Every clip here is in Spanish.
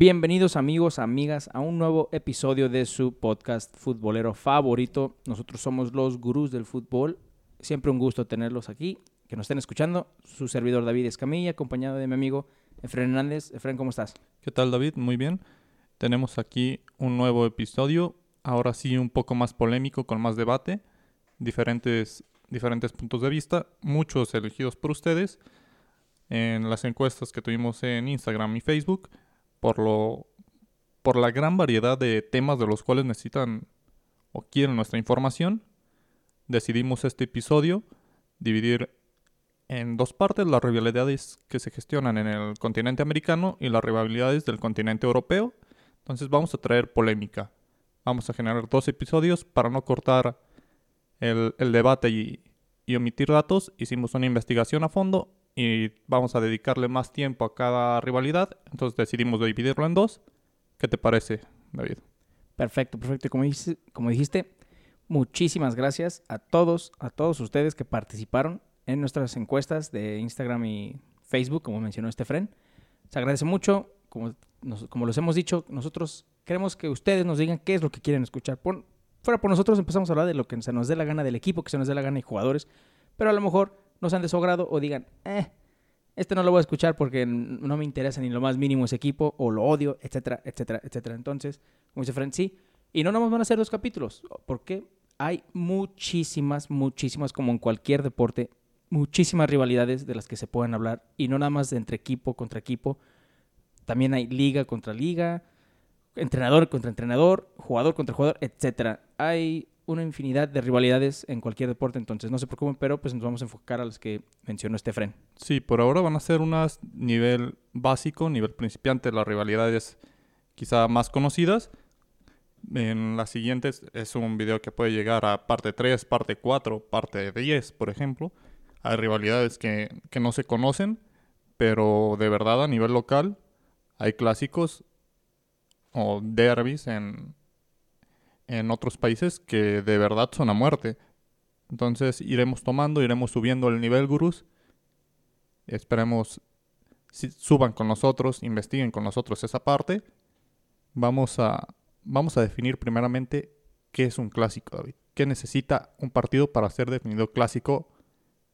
Bienvenidos amigos, amigas, a un nuevo episodio de su podcast futbolero favorito. Nosotros somos los gurús del fútbol. Siempre un gusto tenerlos aquí, que nos estén escuchando. Su servidor David Escamilla, acompañado de mi amigo Efren Hernández. Efren, ¿cómo estás? ¿Qué tal David? Muy bien. Tenemos aquí un nuevo episodio, ahora sí un poco más polémico, con más debate, diferentes, diferentes puntos de vista, muchos elegidos por ustedes en las encuestas que tuvimos en Instagram y Facebook, por, lo, por la gran variedad de temas de los cuales necesitan o quieren nuestra información, decidimos este episodio dividir en dos partes las rivalidades que se gestionan en el continente americano y las rivalidades del continente europeo. Entonces vamos a traer polémica. Vamos a generar dos episodios para no cortar el, debate y, y omitir datos. Hicimos una investigación a fondo y vamos a dedicarle más tiempo a cada rivalidad. Entonces decidimos dividirlo en dos. ¿Qué te parece, David? Perfecto, perfecto. Como, dijiste, como dijiste, muchísimas gracias a todos, a todos ustedes que participaron en nuestras encuestas de Instagram y Facebook, como mencionó este friend. Se agradece mucho. Como, como los hemos dicho, nosotros queremos que ustedes nos digan qué es lo que quieren escuchar. Fuera por nosotros empezamos a hablar de lo que se nos dé la gana del equipo, que se nos dé la gana de jugadores, pero a lo mejor no sean de su agrado o digan, eh, este no lo voy a escuchar porque no me interesa ni lo más mínimo ese equipo o lo odio, etcétera, etcétera, etcétera. Entonces, como dice Fred, sí. Y no nomás van a ser dos capítulos, porque hay muchísimas, muchísimas, como en cualquier deporte, muchísimas rivalidades de las que se pueden hablar. Y no nada más de entre equipo contra equipo. También hay liga contra liga, entrenador contra entrenador, jugador contra jugador, etcétera. Hay una infinidad de rivalidades en cualquier deporte, entonces no se preocupen, pero pues nos vamos a enfocar a las que mencionó este Fren. Sí, por ahora van a ser unas nivel básico, nivel principiante, las rivalidades quizá más conocidas. En las siguientes es un video que puede llegar a parte 3, parte 4, parte 10, por ejemplo. Hay rivalidades que, que no se conocen, pero de verdad a nivel local hay clásicos o derbis en, en otros países que de verdad son a muerte. Entonces iremos tomando, iremos subiendo el nivel, gurús. Esperemos suban con nosotros, investiguen con nosotros esa parte. Vamos a, vamos a definir primeramente qué es un clásico, David. ¿Qué necesita un partido para ser definido clásico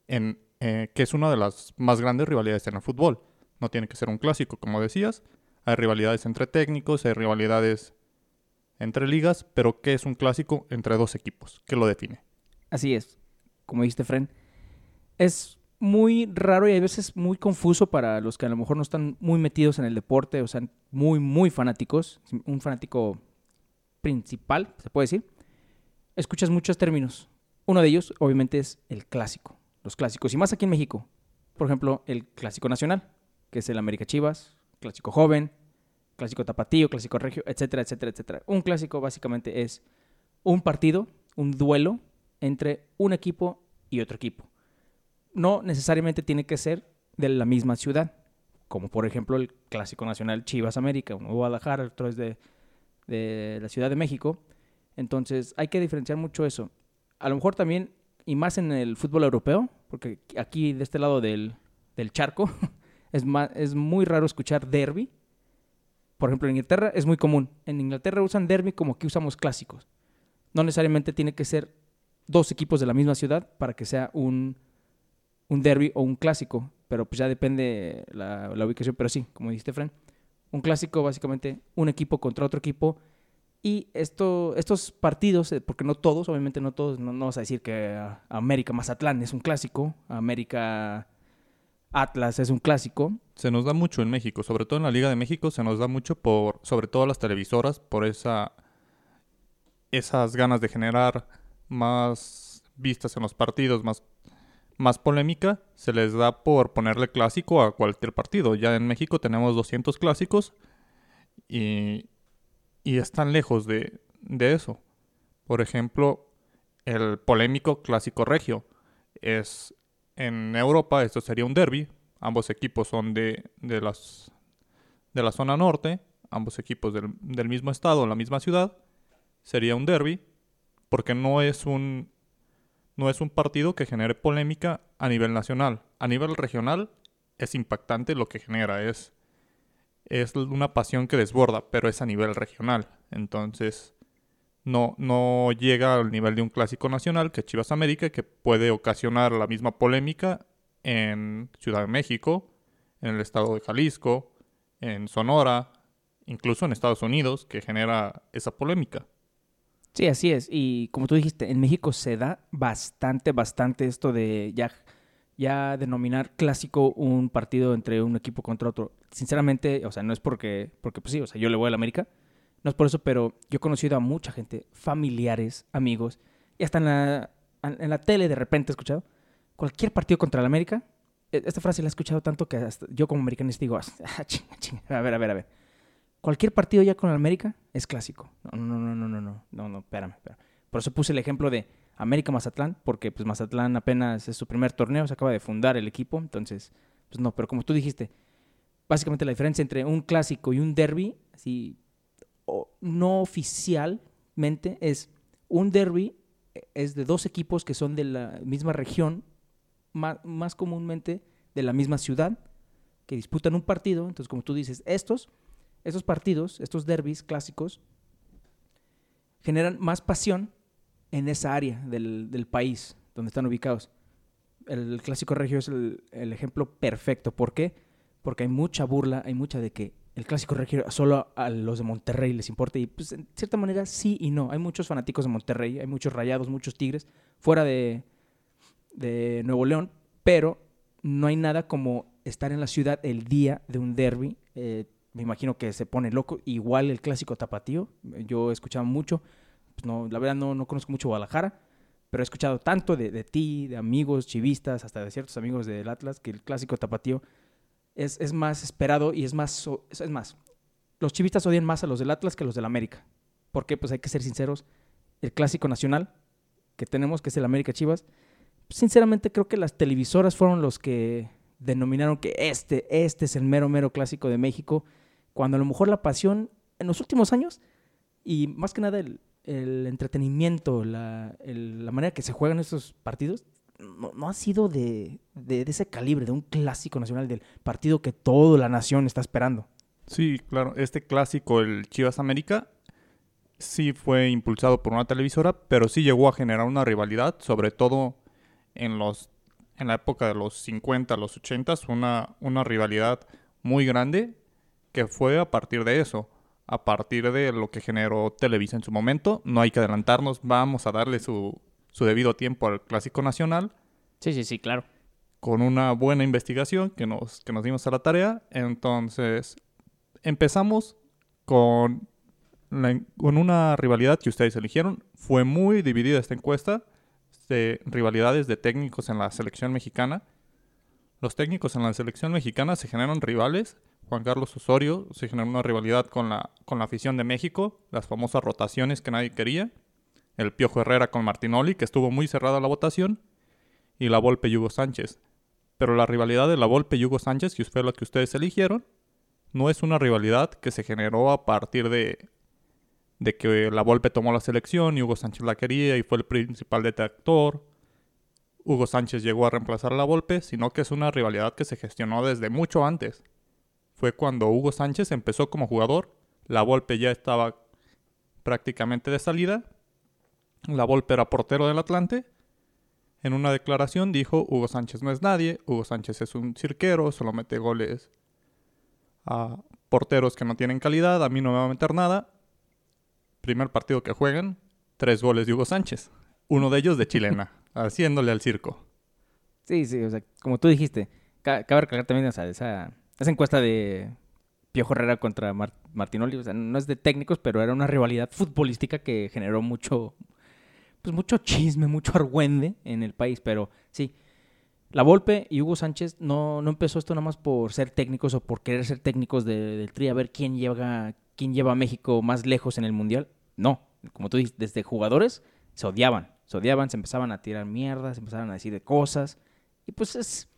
en eh, que es una de las más grandes rivalidades en el fútbol? No tiene que ser un clásico, como decías. Hay rivalidades entre técnicos, hay rivalidades entre ligas, pero ¿qué es un clásico entre dos equipos? ¿Qué lo define? Así es, como dijiste, Fren. Es muy raro y a veces muy confuso para los que a lo mejor no están muy metidos en el deporte, o sea, muy, muy fanáticos, un fanático principal, se puede decir. Escuchas muchos términos. Uno de ellos, obviamente, es el clásico. Los clásicos, y más aquí en México. Por ejemplo, el clásico nacional, que es el América Chivas, clásico joven, clásico tapatío, clásico regio, etcétera, etcétera, etcétera. Un clásico básicamente es un partido, un duelo entre un equipo y otro equipo. No necesariamente tiene que ser de la misma ciudad, como por ejemplo el clásico nacional Chivas América, uno Guadalajara, otro es de, de la Ciudad de México. Entonces hay que diferenciar mucho eso. A lo mejor también, y más en el fútbol europeo, porque aquí de este lado del, del charco es, más, es muy raro escuchar derby, por ejemplo, en Inglaterra es muy común. En Inglaterra usan derby como que usamos clásicos. No necesariamente tiene que ser dos equipos de la misma ciudad para que sea un, un derby o un clásico. Pero pues ya depende la, ubicación. Pero sí, como dijiste, Fran. Un clásico, básicamente, un equipo contra otro equipo. Y esto, estos partidos, eh, porque no todos, obviamente no todos, no, no vas a decir que América Mazatlán es un clásico, América Atlas es un clásico. Se nos da mucho en México, sobre todo en la Liga de México, se nos da mucho por, sobre todo las televisoras, por esa, esas ganas de generar más vistas en los partidos, más, más polémica, se les da por ponerle clásico a cualquier partido. Ya en México tenemos 200 clásicos y, y están lejos de, de eso. Por ejemplo, el polémico clásico regio es en Europa esto sería un derby. Ambos equipos son de, de, las, de la zona norte, ambos equipos del, del mismo estado, la misma ciudad. Sería un derby porque no es un, no es un partido que genere polémica a nivel nacional. A nivel regional es impactante lo que genera. Es, es una pasión que desborda, pero es a nivel regional. Entonces, no, no llega al nivel de un clásico nacional que Chivas América, que puede ocasionar la misma polémica en Ciudad de México, en el estado de Jalisco, en Sonora, incluso en Estados Unidos, que genera esa polémica. Sí, así es. Y como tú dijiste, en México se da bastante, bastante esto de ya, ya denominar clásico un partido entre un equipo contra otro. Sinceramente, o sea, no es porque, porque pues sí, o sea, yo le voy al América, no es por eso, pero yo he conocido a mucha gente, familiares, amigos, y hasta en la, en la tele de repente he escuchado, cualquier partido contra el América, e, esta frase la he escuchado tanto que hasta yo como americanista digo, ah, chinga, chinga, a ver, a ver, a ver. Cualquier partido ya con el América es clásico. No, no, no, no, no, no, no, no, espérame, espérame. Por eso puse el ejemplo de América Mazatlán, porque pues Mazatlán apenas es su primer torneo, se acaba de fundar el equipo, entonces, pues no, pero como tú dijiste, básicamente la diferencia entre un clásico y un derby, así no oficialmente es un derby es de dos equipos que son de la misma región, más, comúnmente de la misma ciudad, que disputan un partido. Entonces, como tú dices, estos, estos partidos, estos derbis clásicos, generan más pasión en esa área del, país donde están ubicados. El, clásico regio es el, el, ejemplo perfecto. ¿Por qué? Porque hay mucha burla, hay mucha de que el clásico regio solo a los de Monterrey les importa. Y pues en cierta manera sí y no. Hay muchos fanáticos de Monterrey, hay muchos rayados, muchos tigres fuera de, Nuevo León, pero no hay nada como estar en la ciudad el día de un derby. Eh, me imagino que se pone loco. Igual el clásico tapatío. Yo he escuchado mucho. Pues no, la verdad no, no conozco mucho Guadalajara, pero he escuchado tanto de, de ti, de amigos chivistas, hasta de ciertos amigos del Atlas, que el clásico tapatío es, más esperado y es más, es más, los chivistas odian más a los del Atlas que a los del América. Porque, pues hay que ser sinceros, el clásico nacional que tenemos, que es el América Chivas, sinceramente creo que las televisoras fueron los que denominaron que este, este es el mero, mero clásico de México, cuando a lo mejor la pasión en los últimos años y más que nada el, entretenimiento, la, la manera que se juegan estos partidos, no, ha sido de, ese calibre, de un clásico nacional, del partido que toda la nación está esperando. Sí, claro, este clásico, el Chivas América, sí fue impulsado por una televisora, pero sí llegó a generar una rivalidad, sobre todo en los en la época de los 50, los 80, una, una rivalidad muy grande que fue a partir de eso, a partir de lo que generó Televisa en su momento. No hay que adelantarnos, vamos a darle su, su debido tiempo al Clásico Nacional. Sí, sí, sí, claro. Con una buena investigación que nos, que nos dimos a la tarea. Entonces, empezamos con, con una rivalidad que ustedes eligieron. Fue muy dividida esta encuesta de rivalidades de técnicos en la selección mexicana. Los técnicos en la selección mexicana se generan rivales. Juan Carlos Osorio se generó una rivalidad con la, con la afición de México, las famosas rotaciones que nadie quería el Piojo Herrera con Martinoli, que estuvo muy cerrada la votación, y la Volpe Hugo Sánchez. Pero la rivalidad de la Volpe Hugo Sánchez, que fue la que ustedes eligieron, no es una rivalidad que se generó a partir de, de que la Volpe tomó la selección y Hugo Sánchez la quería y fue el principal detractor. Hugo Sánchez llegó a reemplazar a la Volpe, sino que es una rivalidad que se gestionó desde mucho antes. Fue cuando Hugo Sánchez empezó como jugador, la Volpe ya estaba prácticamente de salida la Volpe era portero del Atlante. En una declaración dijo, Hugo Sánchez no es nadie, Hugo Sánchez es un cirquero, solo mete goles a porteros que no tienen calidad, a mí no me va a meter nada. Primer partido que juegan, tres goles de Hugo Sánchez, uno de ellos de chilena, haciéndole al circo. Sí, sí, o sea, como tú dijiste, cabe recalcar también esa, esa encuesta de Piojo Herrera contra Martinoli, o sea, no es de técnicos, pero era una rivalidad futbolística que generó mucho, pues mucho chisme, mucho argüende en el país, pero sí. La Volpe y Hugo Sánchez no, no empezó esto nada más por ser técnicos o por querer ser técnicos del Tri, a ver quién lleva, quién lleva a México más lejos en el Mundial. No, como tú dices, desde jugadores se odiaban, se odiaban, se empezaban a tirar mierda, se empezaban a decir de cosas. Y pues es,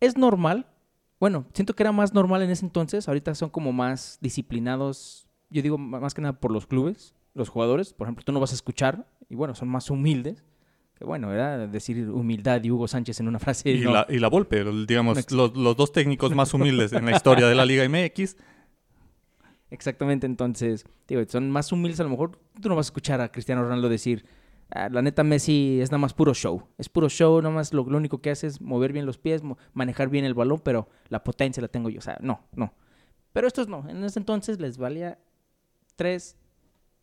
es normal. Bueno, siento que era más normal en ese entonces, ahorita son como más disciplinados, yo digo más que nada por los clubes, los jugadores, por ejemplo, tú no vas a escuchar, y bueno, son más humildes, que bueno, era decir humildad y Hugo Sánchez en una frase. Y, la, y la Volpe, digamos, los, dos técnicos más humildes en la historia de la Liga MX, Exactamente, entonces, digo, son más humildes a lo mejor. Tú no vas a escuchar a Cristiano Ronaldo decir, "Ah, la neta Messi es nada más puro show. Es puro show, nada más lo, lo único que hace es mover bien los pies, manejar bien el balón, pero la potencia la tengo yo. O sea, no, no. Pero estos no. En ese entonces les valía 3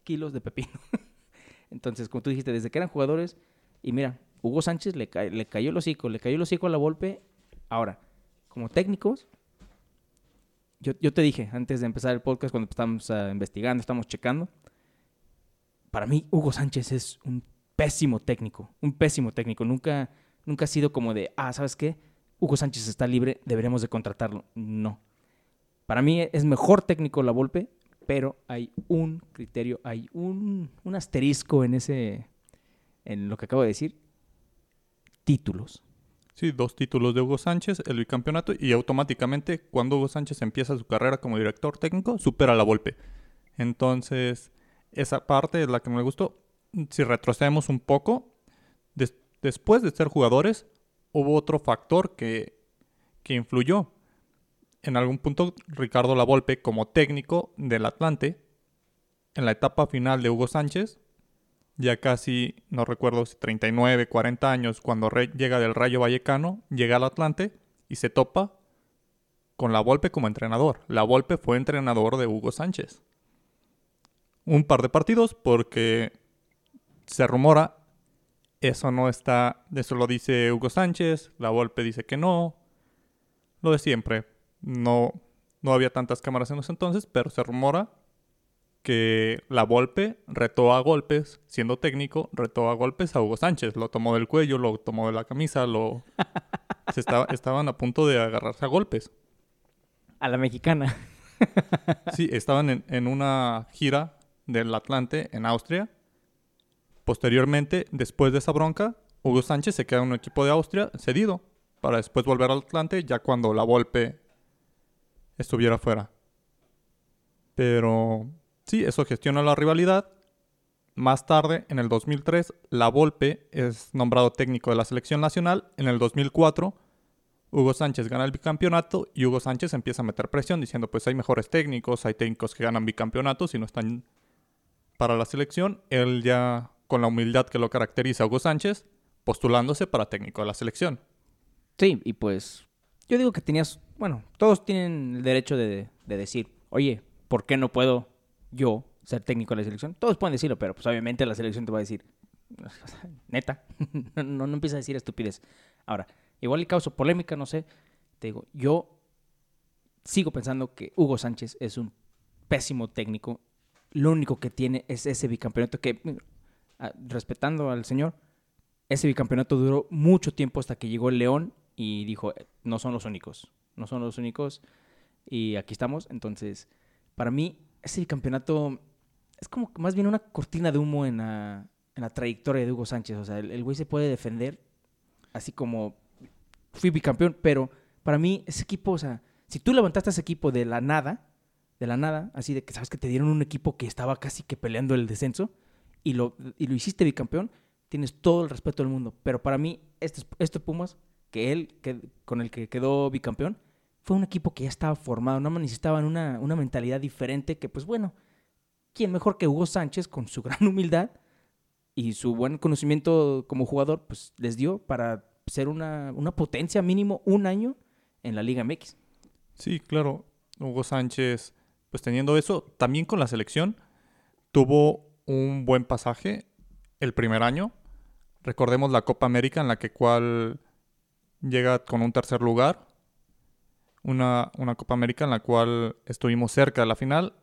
kilos de pepino. entonces, como tú dijiste, desde que eran jugadores, y mira, Hugo Sánchez le, ca- le cayó el hocico, le cayó el hocico a la Volpe. Ahora, como técnicos, yo, yo te dije antes de empezar el podcast, cuando estamos ah, investigando, estamos checando, para mí Hugo Sánchez es un pésimo técnico, un pésimo técnico. Nunca, nunca ha sido como de, ah, ¿sabes qué? Hugo Sánchez está libre, deberemos de contratarlo. No. Para mí es mejor técnico la Volpe, pero hay un criterio, hay un, un asterisco en ese, en lo que acabo de decir. Títulos. Sí, dos títulos de Hugo Sánchez, el bicampeonato, y automáticamente cuando Hugo Sánchez empieza su carrera como director técnico, supera la Volpe. Entonces, esa parte es la que me gustó. Si retrocedemos un poco, des- después de ser jugadores, hubo otro factor que, que influyó. En algún punto, Ricardo Lavolpe, como técnico del Atlante, en la etapa final de Hugo Sánchez, ya casi, no recuerdo si 39, 40 años, cuando llega del Rayo Vallecano, llega al Atlante y se topa con la Volpe como entrenador. La Volpe fue entrenador de Hugo Sánchez. Un par de partidos porque se rumora, eso no está, eso lo dice Hugo Sánchez, la Volpe dice que no, lo de siempre. No, no había tantas cámaras en ese entonces, pero se rumora que la Volpe retó a golpes, siendo técnico, retó a golpes a Hugo Sánchez. Lo tomó del cuello, lo tomó de la camisa, lo... se estaba- estaban a punto de agarrarse a golpes. A la mexicana. Sí, estaban en, en una gira del Atlante en Austria. Posteriormente, después de esa bronca, Hugo Sánchez se queda en un equipo de Austria cedido para después volver al Atlante ya cuando la Volpe estuviera fuera. Pero sí, eso gestiona la rivalidad. Más tarde, en el 2003, la Volpe es nombrado técnico de la selección nacional. En el 2004, Hugo Sánchez gana el bicampeonato y Hugo Sánchez empieza a meter presión diciendo pues hay mejores técnicos, hay técnicos que ganan bicampeonatos y no están para la selección. Él ya con la humildad que lo caracteriza Hugo Sánchez, postulándose para técnico de la selección. Sí, y pues yo digo que tenías, bueno, todos tienen el derecho de, de decir, oye, ¿por qué no puedo yo ser técnico de la selección? Todos pueden decirlo, pero pues obviamente la selección te va a decir, neta, no, no, no empieza a decir estupidez. Ahora, igual le causo polémica, no sé, te digo, yo sigo pensando que Hugo Sánchez es un pésimo técnico. Lo único que tiene es ese bicampeonato que, ah, respetando al señor, ese bicampeonato duró mucho tiempo hasta que llegó el León y dijo, "Eh, no son los únicos, no son los únicos y aquí estamos. Entonces, para mí, ese bicampeonato es como más bien una cortina de humo en la, en la trayectoria de Hugo Sánchez. O sea, el, el güey se puede defender así como fui bicampeón, pero para mí ese equipo, o sea, si tú levantaste ese equipo de la nada, de la nada, así de que sabes que te dieron un equipo que estaba casi que peleando el descenso y lo, y lo hiciste bicampeón, tienes todo el respeto del mundo. Pero para mí, este, este Pumas, que él, que, con el que quedó bicampeón, fue un equipo que ya estaba formado, no necesitaban una, una mentalidad diferente que, pues bueno, ¿quién mejor que Hugo Sánchez con su gran humildad y su buen conocimiento como jugador, pues les dio para ser una, una potencia mínimo un año en la Liga MX? Sí, claro. Hugo Sánchez, pues teniendo eso, también con la selección, tuvo un buen pasaje el primer año. Recordemos la Copa América en la que cual llega con un tercer lugar. Una, una Copa América en la cual estuvimos cerca de la final,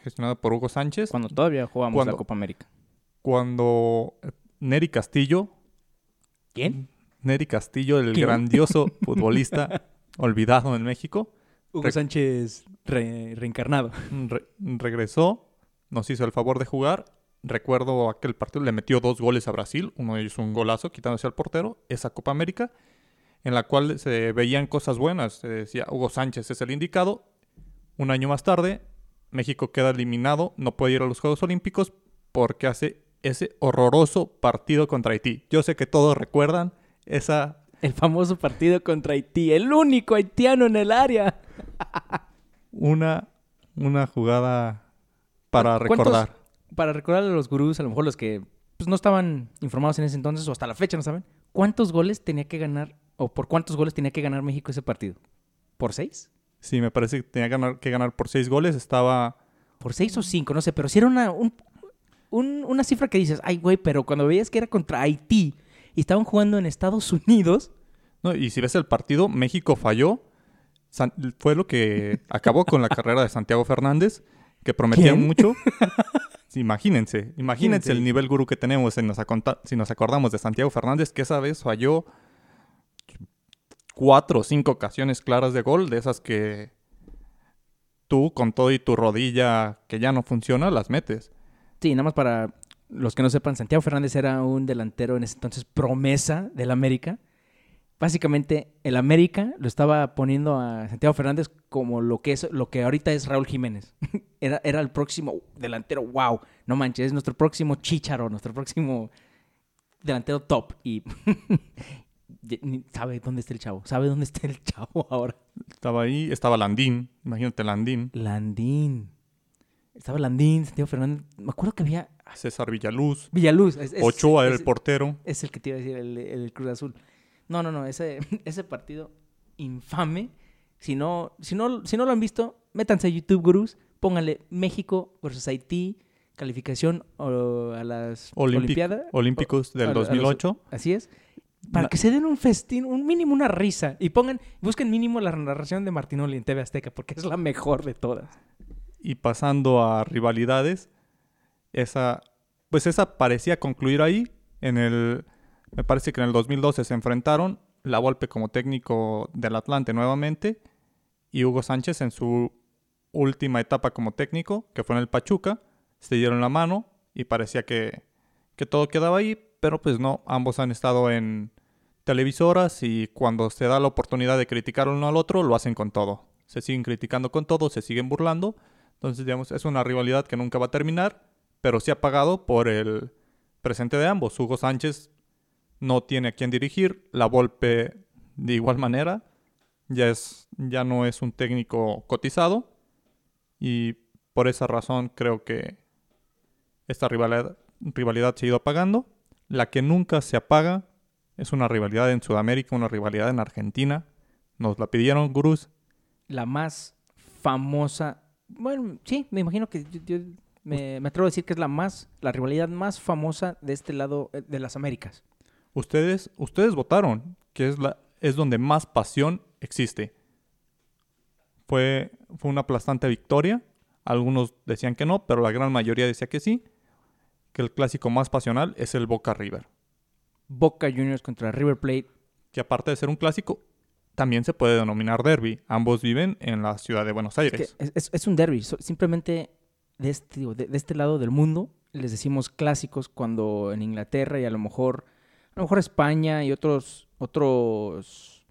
gestionada por Hugo Sánchez. Cuando todavía jugamos Cuando- la Copa América. Cuando eh, Neri Castillo, ¿Quién? Neri Castillo, el ¿Quién? grandioso futbolista olvidado en México, Hugo Sánchez re- reencarnado. re- regresó, nos hizo el favor de jugar. Recuerdo aquel partido, le metió dos goles a Brasil, uno de ellos un golazo quitándose al portero, esa Copa América, en la cual se veían cosas buenas. Se decía, Hugo Sánchez es el indicado. Un año más tarde, México queda eliminado, no puede ir a los Juegos Olímpicos porque hace ese horroroso partido contra Haití. Yo sé que todos recuerdan esa El famoso partido contra Haití, el único haitiano en el área. una una jugada para ¿Cuántos- recordar. Para recordar a los gurús, a lo mejor los que pues, no estaban informados en ese entonces o hasta la fecha no saben, ¿cuántos goles tenía que ganar o por cuántos goles tenía que ganar México ese partido? ¿Por seis? Sí, me parece que tenía que ganar, que ganar por seis goles. Estaba ¿Por seis o cinco? No sé, pero si era una, un- un- una cifra que dices, ay, güey, pero cuando veías que era contra Haití y estaban jugando en Estados Unidos, No, y si ves el partido, México falló. San- fue lo que acabó con la carrera de Santiago Fernández, que prometía ¿Quién? mucho. Sí, imagínense, imagínense el nivel gurú que tenemos si nos, si nos acordamos de Santiago Fernández, que esa vez falló cuatro o cinco ocasiones claras de gol, de esas que tú con todo y tu rodilla que ya no funciona, las metes. Sí, nada más para los que no sepan, Santiago Fernández era un delantero en ese entonces promesa del América. Básicamente, el América lo estaba poniendo a Santiago Fernández como lo que es lo que ahorita es Raúl Jiménez. era, era el próximo delantero, wow, no manches, es nuestro próximo chicharo, nuestro próximo delantero top. Y sabe dónde está el chavo, sabe dónde está el chavo ahora. Estaba ahí, estaba Landín, imagínate Landín, Landín. Estaba Landín, Santiago Fernández. Me acuerdo que había César Villaluz, Villaluz. es- es- Ochoa era el portero. Es el que te iba a decir, el, el Cruz Azul. No, no, no, ese, ese partido infame. Si no, si, no, si no lo han visto, métanse a YouTube, gurús. Pónganle México versus Haití, calificación o, a las Olimpiadas. Olímpicos del los- 2008. Así es. Para que se den un festín, un mínimo una risa. Y pongan, busquen mínimo la narración de Martinoli en TV Azteca, porque es la mejor de todas. Y pasando a rivalidades, esa, pues esa parecía concluir ahí. En el, me parece que en el 2012 se enfrentaron La Volpe como técnico del Atlante nuevamente y Hugo Sánchez en su última etapa como técnico, que fue en el Pachuca, se dieron la mano y parecía que, que todo quedaba ahí, pero pues no, ambos han estado en televisoras y cuando se da la oportunidad de criticar uno al otro, lo hacen con todo. Se siguen criticando con todo, se siguen burlando. Entonces, digamos, es una rivalidad que nunca va a terminar, pero sí ha pagado por el presente de ambos. Hugo Sánchez no tiene a quién dirigir, la Volpe de igual manera, ya, es, ya no es un técnico cotizado y por esa razón creo que esta rivalidad, rivalidad se ha ido apagando. La que nunca se apaga es una rivalidad en Sudamérica, una rivalidad en Argentina. Nos la pidieron gurús. la más famosa. Bueno, sí, me imagino que yo, yo me, me atrevo a decir que es la más, la rivalidad más famosa de este lado eh, de las Américas. Ustedes, ustedes votaron que es, la, es donde más pasión existe. Fue, fue una aplastante victoria. Algunos decían que no, pero la gran mayoría decía que sí. Que el clásico más pasional es el Boca River. Boca Juniors contra River Plate. Que aparte de ser un clásico, también se puede denominar derby. Ambos viven en la ciudad de Buenos Es, Aires. que es, un derby. simplemente de este, digo, de, de este lado del mundo les decimos clásicos cuando en Inglaterra y a lo mejor, a lo mejor España y otros, otros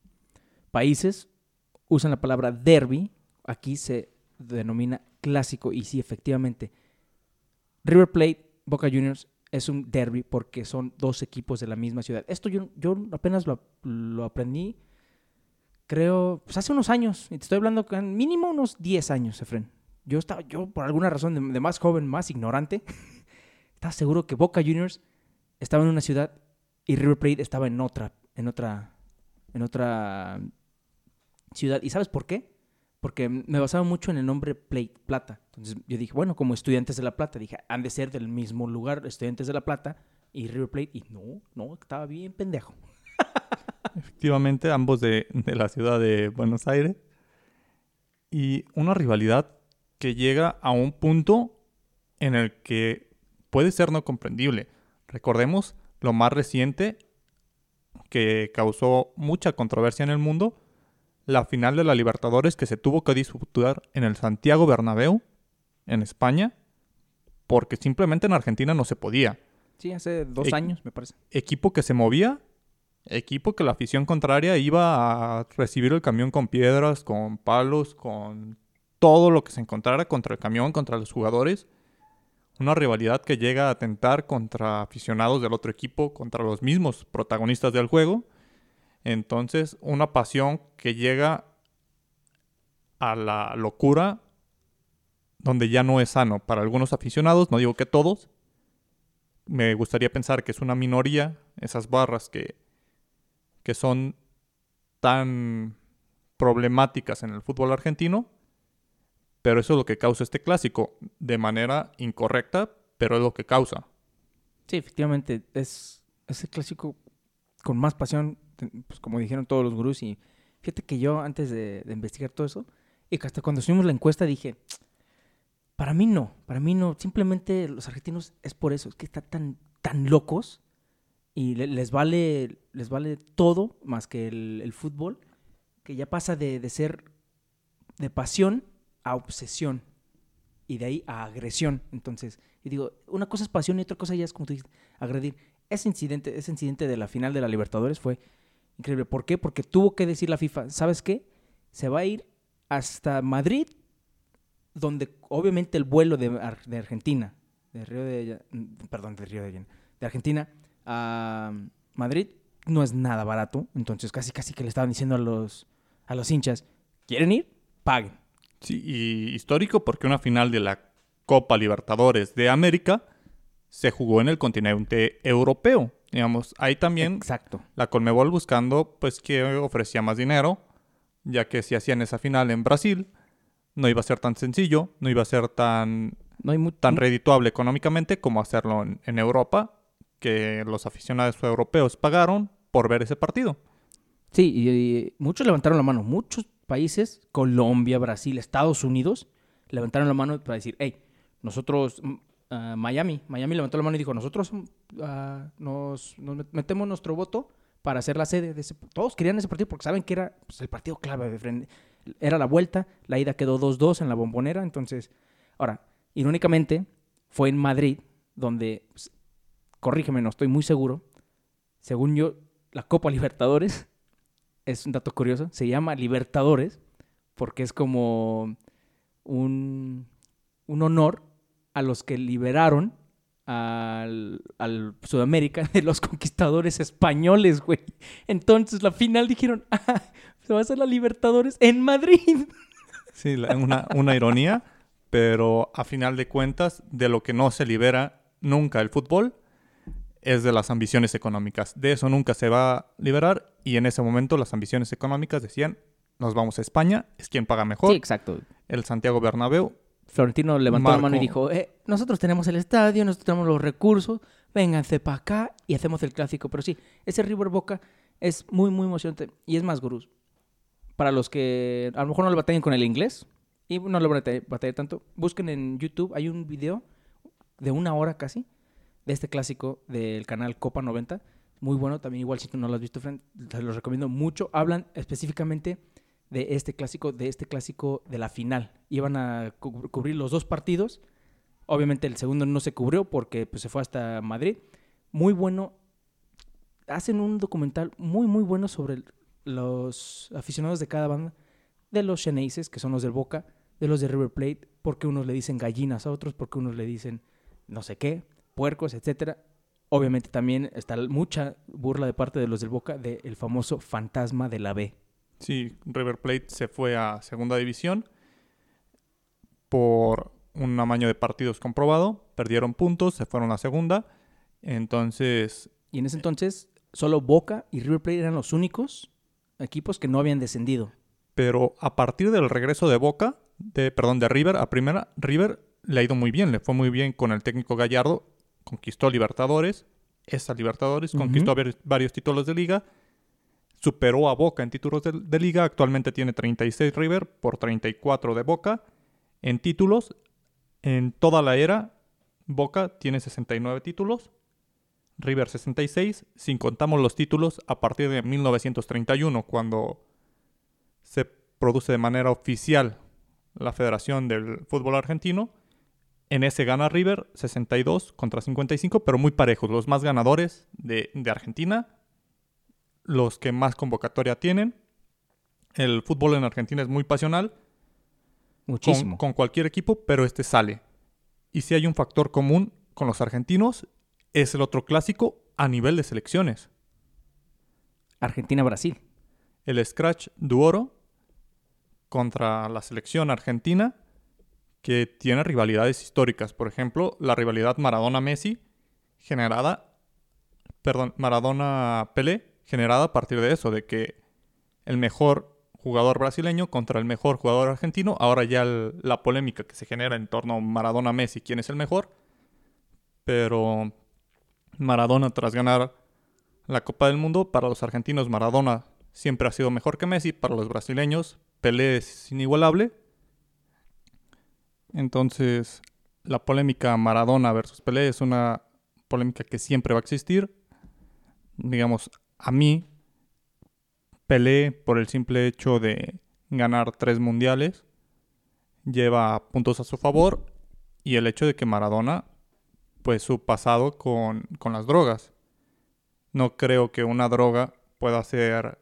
países usan la palabra derby. Aquí se denomina clásico y sí, efectivamente. River Plate, Boca Juniors es un derby porque son dos equipos de la misma ciudad. Esto yo, yo apenas lo, lo aprendí, creo, pues hace unos años. Y te estoy hablando mínimo unos 10 años, Efren. Yo estaba, yo por alguna razón de, de más joven, más ignorante, estaba seguro que Boca Juniors estaba en una ciudad y River Plate estaba en otra, en otra, en otra ciudad. ¿Y sabes por qué? Porque me basaba mucho en el nombre Plata. Entonces yo dije, bueno, como estudiantes de La Plata, dije, han de ser del mismo lugar, estudiantes de La Plata y River Plate. Y no, no, estaba bien pendejo. Efectivamente, ambos de, de la ciudad de Buenos Aires. Y una rivalidad que llega a un punto en el que puede ser no comprendible. Recordemos lo más reciente que causó mucha controversia en el mundo, la final de la Libertadores que se tuvo que disputar en el Santiago Bernabéu, en España, porque simplemente en Argentina no se podía Sí, hace dos años, me parece. equipo que se movía, equipo que la afición contraria iba a recibir el camión con piedras, con palos, con todo lo que se encontrara contra el camión, contra los jugadores. Una rivalidad que llega a atentar contra aficionados del otro equipo, contra los mismos protagonistas del juego. Entonces, una pasión que llega a la locura donde ya no es sano para algunos aficionados, no digo que todos. Me gustaría pensar que es una minoría esas barras que, que son tan problemáticas en el fútbol argentino, pero eso es lo que causa este clásico, de manera incorrecta, pero es lo que causa. Sí, efectivamente, es, es el clásico con más pasión, pues como dijeron todos los gurús, y fíjate que yo antes de, de investigar todo eso, y que hasta cuando subimos la encuesta dije, para mí no, para mí no, simplemente los argentinos es por eso, es que están tan, tan locos y le- les vale, les vale todo más que el, el fútbol, que ya pasa de, de ser de pasión a obsesión y de ahí a agresión. Entonces, y digo, una cosa es pasión y otra cosa ya es como tú dices, agredir. Ese incidente, ese incidente de la final de la Libertadores fue increíble. ¿Por qué? Porque tuvo que decir la FIFA, ¿sabes qué? Se va a ir hasta Madrid, donde obviamente el vuelo de, Ar- de Argentina, de Río de, Ja- perdón, de Río de, de Argentina a Madrid no es nada barato. Entonces casi casi que le estaban diciendo a los, a los hinchas, ¿quieren ir? Paguen. Sí, y histórico porque una final de la Copa Libertadores de América se jugó en el continente europeo. Digamos, ahí también Exacto. la Colmebol buscando pues que ofrecía más dinero, ya que si hacían esa final en Brasil, no iba a ser tan sencillo, no iba a ser tan, No hay tan redituable económicamente como hacerlo en, en Europa, que los aficionados europeos pagaron por ver ese partido. Sí, y, y muchos levantaron la mano. Muchos países, Colombia, Brasil, Estados Unidos, levantaron la mano para decir, hey, nosotros, Miami, Miami levantó la mano y dijo, nosotros ah, nos, nos met- metemos nuestro voto para hacer la sede de ese... Todos querían ese partido porque saben que era pues, el partido clave. Era la vuelta, la ida quedó 2-2 en la bombonera, entonces... Ahora, irónicamente, fue en Madrid donde, pues, corrígeme, no estoy muy seguro, según yo, la Copa Libertadores es un dato curioso, se llama Libertadores porque es como un, un honor a los que liberaron al, al Sudamérica de los conquistadores españoles, güey. Entonces la final dijeron, ah, se va a hacer la Libertadores en Madrid. Sí, la- una, una ironía, pero a final de cuentas, de lo que no se libera nunca el fútbol es de las ambiciones económicas. De eso nunca se va a liberar y en ese momento las ambiciones económicas decían, nos vamos a España, es quien paga mejor. Sí, exacto. El Santiago Bernabéu, Florentino levantó la mano y Marco- dijo, eh, nosotros tenemos el estadio, nosotros tenemos los recursos, vénganse para acá y hacemos el clásico. Pero sí, ese River Boca es muy, muy emocionante. Y es más, gurús, para los que a lo mejor no le batallen con el inglés y no le batallen batallar tanto, busquen en YouTube, hay un video de una hora casi de este clásico del canal Copa 90. Muy bueno, también igual si tú no lo has visto, friend, te los recomiendo mucho. Hablan específicamente de este clásico, de este clásico de la final. Iban a cu- cubrir los dos partidos. Obviamente el segundo no se cubrió porque pues, se fue hasta Madrid. Muy bueno. Hacen un documental muy, muy bueno sobre los aficionados de cada banda. De los Xeneises, que son los del Boca, de los de River Plate, porque unos le dicen gallinas a otros, porque unos le dicen no sé qué, puercos, etcétera. Obviamente también está mucha burla de parte de los del Boca del famoso fantasma de la B. sí, River Plate se fue a segunda división por un amaño de partidos comprobado, perdieron puntos, se fueron a segunda. Entonces, Y en ese entonces, solo Boca y River Plate eran los únicos equipos que no habían descendido. Pero a partir del regreso de Boca, de, perdón, de River a primera, River le ha ido muy bien, le fue muy bien con el técnico Gallardo, conquistó Libertadores, esa Libertadores, conquistó vari- varios títulos de liga, superó a Boca en títulos de, liga, actualmente tiene 36 River por 34 de Boca en títulos. En toda la era, Boca tiene 69 títulos, River 66, sin contamos los títulos a partir de 1931, cuando se produce de manera oficial la Federación del Fútbol Argentino. En ese gana River 62 contra 55, pero muy parejos. Los más ganadores de Argentina, los que más convocatoria tienen. El fútbol en Argentina es muy pasional con, Muchísimo. con cualquier equipo, pero este sale. Y si hay un factor común con los argentinos, es el otro clásico a nivel de selecciones. Argentina-Brasil. el Scratch Duoro contra la selección argentina que tiene rivalidades históricas. Por ejemplo, la rivalidad Maradona-Messi generada, perdón, Maradona-Pelé generada a partir de eso, de que el mejor jugador brasileño contra el mejor jugador argentino. Ahora ya la polémica que se genera en torno a Maradona-Messi, quién es el mejor. Pero Maradona tras ganar la Copa del Mundo, para los argentinos Maradona siempre ha sido mejor que Messi, para los brasileños Pelé es inigualable. Entonces, la polémica Maradona versus Pelé es una polémica que siempre va a existir. Digamos, a mí Pelé, por el simple hecho de ganar tres mundiales, lleva puntos a su favor y el hecho de que Maradona, pues su pasado con, las drogas. No creo que una droga pueda hacer,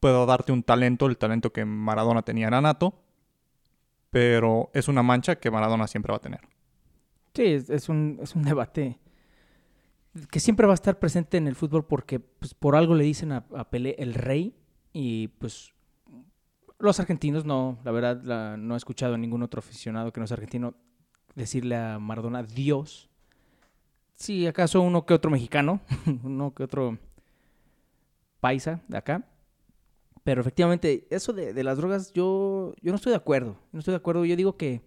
pueda darte un talento, el talento que Maradona tenía era nato, pero es una mancha que Maradona siempre va a tener. Sí, es, un, es un debate que siempre va a estar presente en el fútbol porque pues, por algo le dicen a, Pelé el rey y pues los argentinos no, la verdad no he escuchado a ningún otro aficionado que no es argentino decirle a Maradona Dios. Sí, acaso uno que otro mexicano, uno que otro paisa de acá. Pero efectivamente, eso de, las drogas, yo, yo no estoy de acuerdo. No estoy de acuerdo. Yo digo que,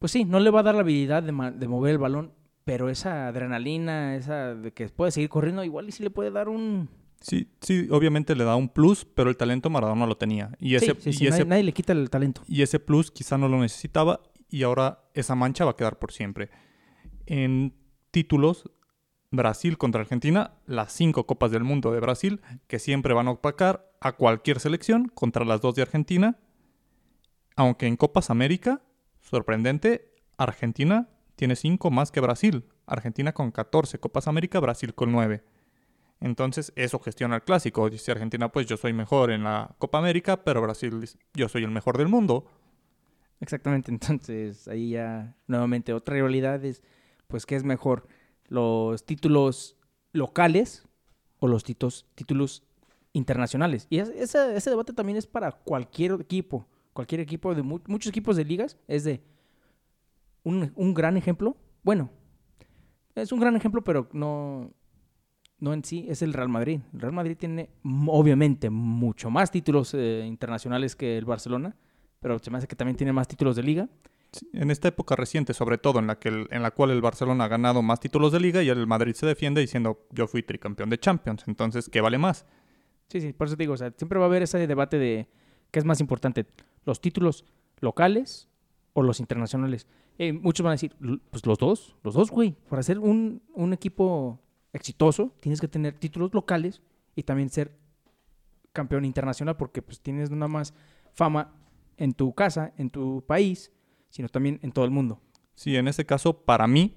pues sí, no le va a dar la habilidad de, de mover el balón, pero esa adrenalina, esa de que puede seguir corriendo, igual y sí le puede dar un... Sí, sí, obviamente le da un plus, pero el talento Maradona lo tenía. Y ese, y ese nadie, le quita el talento. Y ese plus quizá no lo necesitaba y ahora esa mancha va a quedar por siempre. En títulos, Brasil contra Argentina, las cinco copas del mundo de Brasil, que siempre van a opacar a cualquier selección contra las dos de Argentina. Aunque en Copas América, sorprendente, Argentina tiene 5 más que Brasil. Argentina con 14 Copas América, Brasil con 9. Entonces eso gestiona el clásico. Dice Argentina, pues yo soy mejor en la Copa América, pero Brasil, yo soy el mejor del mundo. Exactamente, entonces ahí ya nuevamente otra rivalidad es, pues, ¿qué es mejor? ¿Los títulos locales o los títulos, internacionales? Y ese debate también es para cualquier equipo, cualquier equipo de muchos equipos de ligas, es de un, gran ejemplo, bueno, es un gran ejemplo, pero no, no en sí, es el Real Madrid. El Real Madrid tiene obviamente mucho más títulos eh, internacionales que el Barcelona, pero se me hace que también tiene más títulos de liga. en esta época reciente, sobre todo, en la, que en la cual el Barcelona ha ganado más títulos de liga y el Madrid se defiende diciendo yo fui tricampeón de Champions, entonces, ¿qué vale más? Sí, sí, por eso te digo, o sea, siempre va a haber ese debate de qué es más importante, los títulos locales o los internacionales. Eh, muchos van a decir, pues los dos, los dos, güey. Para ser un, equipo exitoso, tienes que tener títulos locales y también ser campeón internacional, porque pues tienes nada más fama en tu casa, en tu país, sino también en todo el mundo. Sí, en ese caso, para mí,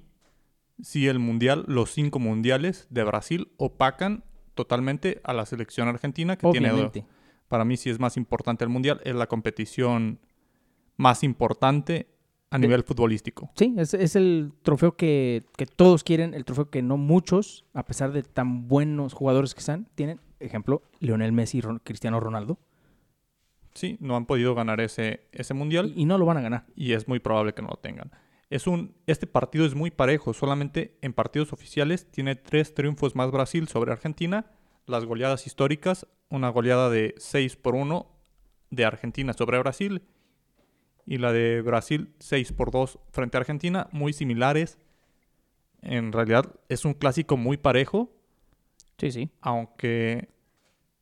sí el mundial, los cinco mundiales de Brasil opacan totalmente a la selección argentina que tiene. Para mí sí es más importante el mundial, es la competición más importante a nivel futbolístico. Sí, es, es el trofeo que, todos quieren, el trofeo que no muchos, a pesar de tan buenos jugadores que están, tienen. Ejemplo, Lionel Messi y Cristiano Ronaldo. Sí, no han podido ganar ese, ese mundial. Y, no lo van a ganar. Y es muy probable que no lo tengan. Es un, este partido es muy parejo. Solamente en partidos oficiales tiene tres triunfos más Brasil sobre Argentina. Las goleadas históricas, una goleada de 6 por 1 de Argentina sobre Brasil y la de Brasil 6 por 2 frente a Argentina, muy similares. En realidad es un clásico muy parejo. Sí, sí. Aunque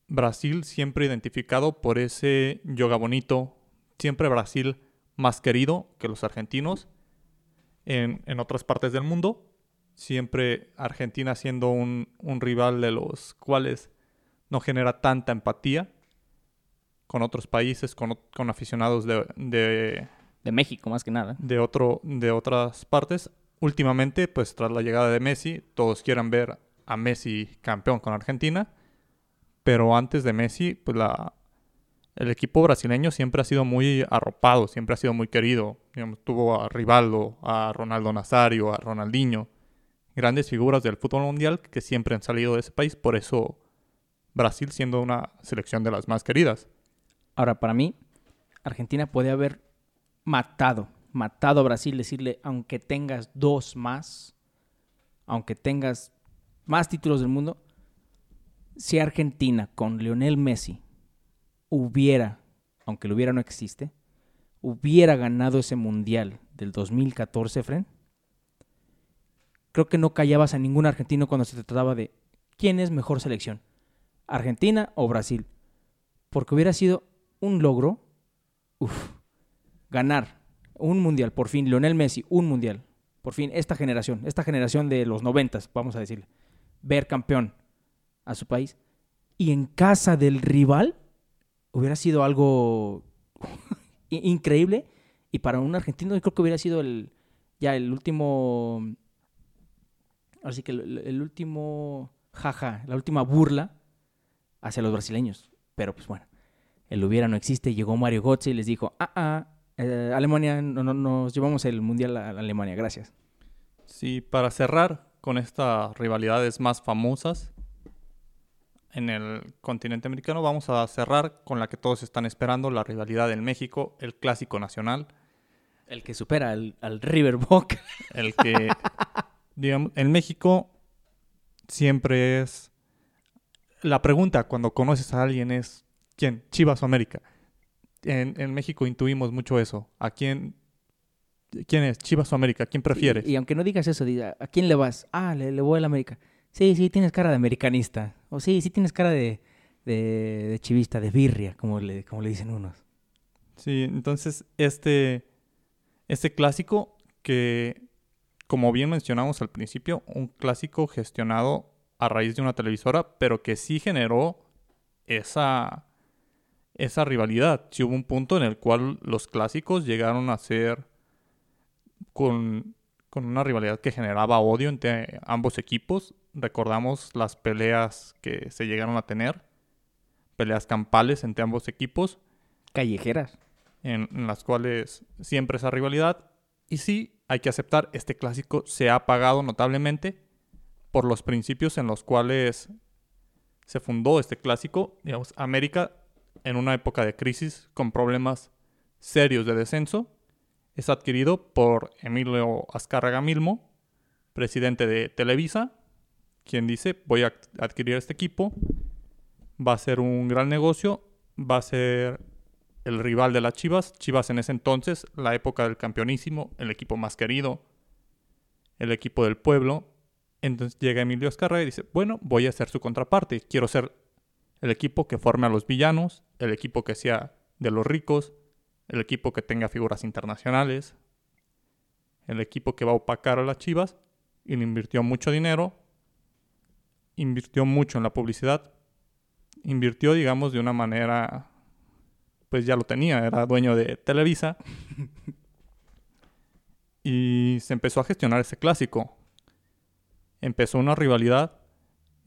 Brasil siempre identificado por ese yoga bonito, siempre Brasil más querido que los argentinos en, otras partes del mundo. Siempre Argentina siendo un, un rival de los cuales no genera tanta empatía con otros países, con, con aficionados de, de, de... México, más que nada. De, otro, de otras partes. Últimamente, pues tras la llegada de Messi, todos quieren ver a Messi campeón con Argentina. Pero antes de Messi, pues la, el equipo brasileño siempre ha sido muy arropado, siempre ha sido muy querido. tuvo a Rivaldo, a Ronaldo Nazario, a Ronaldinho, grandes figuras del fútbol mundial que siempre han salido de ese país. Por eso Brasil siendo una selección de las más queridas. Ahora, para mí, Argentina puede haber matado matado a Brasil, decirle, aunque tengas dos más, aunque tengas más títulos del mundo, si Argentina con Lionel Messi hubiera, aunque lo hubiera no existe, hubiera ganado ese mundial del 2014, Fren, creo que no callabas a ningún argentino cuando se trataba de quién es mejor selección, Argentina o Brasil, porque hubiera sido un logro, ganar un mundial, por fin, Lionel Messi, un mundial, por fin, esta generación, esta generación de los noventas, vamos a decirle, ver campeón a su país, y en casa del rival, hubiera sido algo increíble, y para un argentino yo creo que hubiera sido el, ya el último, así que el, el último jaja, la última burla hacia los brasileños, pero pues bueno, el hubiera no existe, llegó Mario Götze y les dijo, ah, ah, eh, Alemania, no, no, nos llevamos el Mundial a Alemania, gracias. Sí, para cerrar con estas rivalidades más famosas en el continente americano, vamos a cerrar con la que todos están esperando, la rivalidad del México, el clásico nacional. El que supera al, al River Boca. El que, digamos, en México siempre es... La pregunta cuando conoces a alguien es, ¿quién? Chivas o América en, en, México intuimos mucho eso. ¿A quién, quién es? ¿Chivas o América? ¿Quién prefieres? Y, y aunque no digas eso, diga, ¿a quién le vas? Ah, le, le voy al América. Sí, sí, tienes cara de americanista. O sí, sí tienes cara de, de, de chivista, de birria, como le, como le dicen unos. Sí, entonces este, este clásico que, como bien mencionamos al principio, un clásico gestionado a raíz de una televisora, pero que sí generó esa esa rivalidad. Si hubo un punto en el cual los clásicos llegaron a ser con, con una rivalidad que generaba odio entre ambos equipos. Recordamos las peleas que se llegaron a tener, peleas campales entre ambos equipos. Callejeras. En, en las cuales siempre esa rivalidad. Y sí, hay que aceptar, este clásico se ha apagado notablemente por los principios en los cuales se fundó este clásico. Digamos, América en una época de crisis con problemas serios de descenso, es adquirido por Emilio Azcárraga Milmo, presidente de Televisa, quien dice, voy a adquirir este equipo, va a ser un gran negocio, va a ser el rival de las Chivas, Chivas en ese entonces, la época del campeonísimo, el equipo más querido, el equipo del pueblo. Entonces llega Emilio Azcárraga y dice, bueno, voy a ser su contraparte, quiero ser el equipo que forme a los villanos, el equipo que sea de los ricos, el equipo que tenga figuras internacionales, el equipo que va a opacar a las Chivas y le invirtió mucho dinero, invirtió mucho en la publicidad, invirtió, digamos, de una manera, pues ya lo tenía, era dueño de Televisa, y se empezó a gestionar ese clásico. Empezó una rivalidad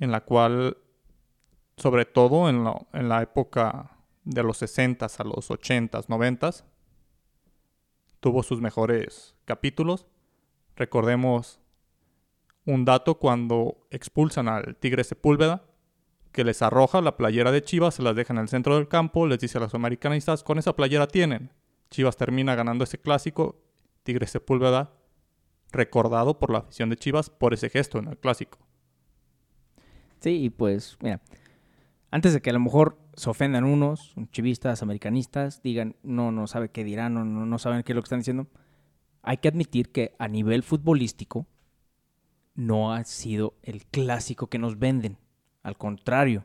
en la cual sobre todo en, la época de los 60 a los 80s, 90s, tuvo sus mejores capítulos. Recordemos un dato cuando expulsan al Tigre Sepúlveda, que les arroja la playera de Chivas, se las deja en el centro del campo, les dice a los americanistas, con esa playera tienen. Chivas termina ganando ese clásico, Tigre Sepúlveda recordado por la afición de Chivas por ese gesto en el clásico. Sí, y pues, mira, antes de que a lo mejor se ofendan unos, chivistas, americanistas, digan, no, no sabe qué dirán, no, no, no saben qué es lo que están diciendo, hay que admitir que a nivel futbolístico no ha sido el clásico que nos venden. Al contrario,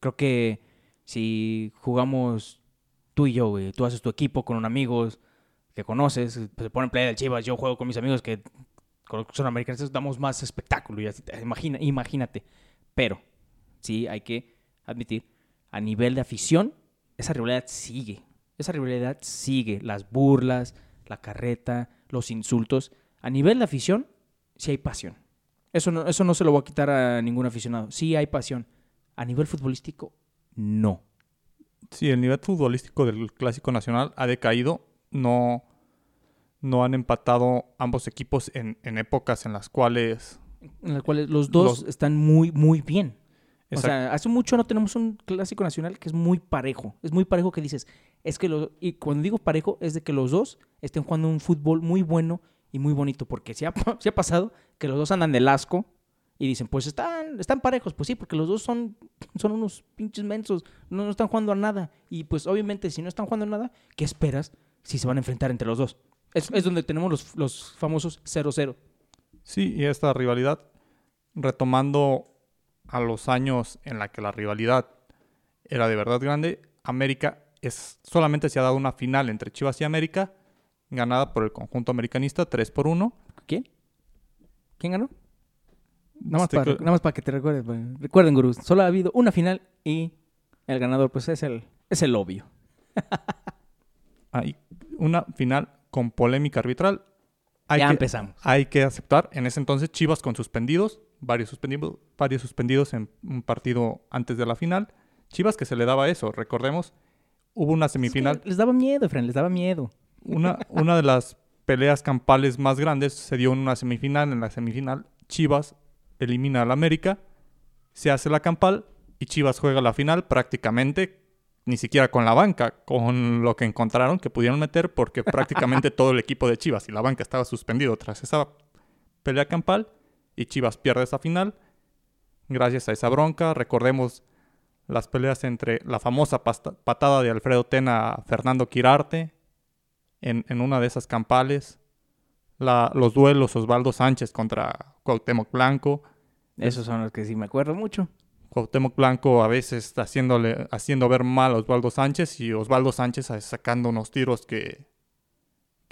creo que si jugamos tú y yo, güey, tú haces tu equipo con un amigos que conoces, se ponen play del Chivas, yo juego con mis amigos que son americanos, damos más espectáculo, y así, imagina, imagínate. Pero sí hay que admitir, a nivel de afición, esa rivalidad sigue. Esa rivalidad sigue. Las burlas, la carreta, los insultos. A nivel de afición, sí hay pasión. Eso no, eso no se lo voy a quitar a ningún aficionado. Sí hay pasión. A nivel futbolístico, no. Sí, el nivel futbolístico del Clásico Nacional ha decaído. No, no han empatado ambos equipos en, en épocas en las cuales... En las cuales los dos los, están muy, muy bien O sea, hace mucho no tenemos un clásico nacional que es muy parejo. Es muy parejo que dices, es que los, y cuando digo parejo es de que los dos estén jugando un fútbol muy bueno y muy bonito, porque si ha, ha pasado que los dos andan de asco y dicen, pues están, están parejos, pues sí, porque los dos son, son unos pinches mensos, no, no están jugando a nada. Y pues obviamente si no están jugando a nada, ¿qué esperas si se van a enfrentar entre los dos? Es, es donde tenemos los, los famosos 0-0. Sí, y esta rivalidad, retomando a los años en la que la rivalidad era de verdad grande, América es, solamente se ha dado una final entre Chivas y América, ganada por el conjunto americanista 3 por 1. ¿Quién? ¿Quién ganó? Nada más, para, nada más para que te recuerdes. pues. Recuerden, gurús, solo ha habido una final y el ganador pues es el, es el obvio. Hay una final con polémica arbitral. Hay ya que, empezamos. Hay que aceptar, en ese entonces Chivas con suspendidos, varios suspendidos, varios suspendidos en un partido antes de la final. Chivas que se le daba eso, recordemos, hubo una semifinal. Es que les daba miedo, Fran, les daba miedo. Una, una de las peleas campales más grandes se dio en una semifinal. En la semifinal, Chivas elimina al América, se hace la campal y Chivas juega la final prácticamente ni siquiera con la banca, con lo que encontraron que pudieron meter porque prácticamente todo el equipo de Chivas y la banca estaba suspendido tras esa pelea campal y Chivas pierde esa final. Gracias a esa bronca, recordemos las peleas entre la famosa patada de Alfredo Tena a Fernando Quirarte en, en una de esas campales, la, los duelos Osvaldo Sánchez contra Cuauhtémoc Blanco. Esos son los que sí me acuerdo mucho. Cuauhtémoc Blanco a veces haciéndole, haciendo ver mal a Osvaldo Sánchez y Osvaldo Sánchez sacando unos tiros que,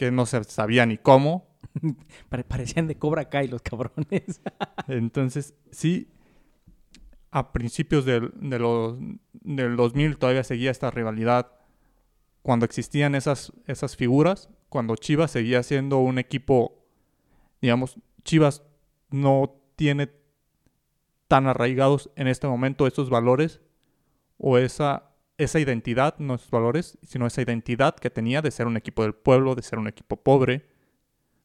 que no se sabía ni cómo. Parecían de Cobra Kai los cabrones. Entonces, sí, a principios del, de los, del 2000 todavía seguía esta rivalidad. Cuando existían esas, esas figuras, cuando Chivas seguía siendo un equipo, digamos, Chivas no tiene tan arraigados en este momento esos valores o esa, esa identidad, no esos valores, sino esa identidad que tenía de ser un equipo del pueblo, de ser un equipo pobre.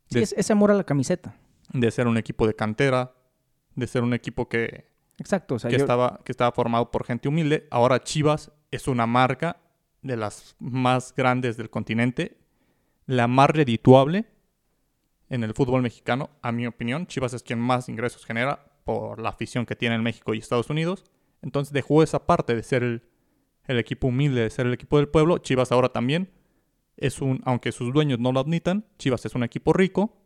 Sí, es ese amor a la camiseta. De ser un equipo de cantera, de ser un equipo que, Exacto, o sea, que, yo- estaba, que estaba formado por gente humilde. Ahora Chivas es una marca de las más grandes del continente, la más redituable en el fútbol mexicano, a mi opinión. Chivas es quien más ingresos genera por la afición que tiene en México y Estados Unidos. Entonces dejó esa parte de ser el, el equipo humilde, de ser el equipo del pueblo. Chivas ahora también es un, aunque sus dueños no lo admitan, Chivas es un equipo rico,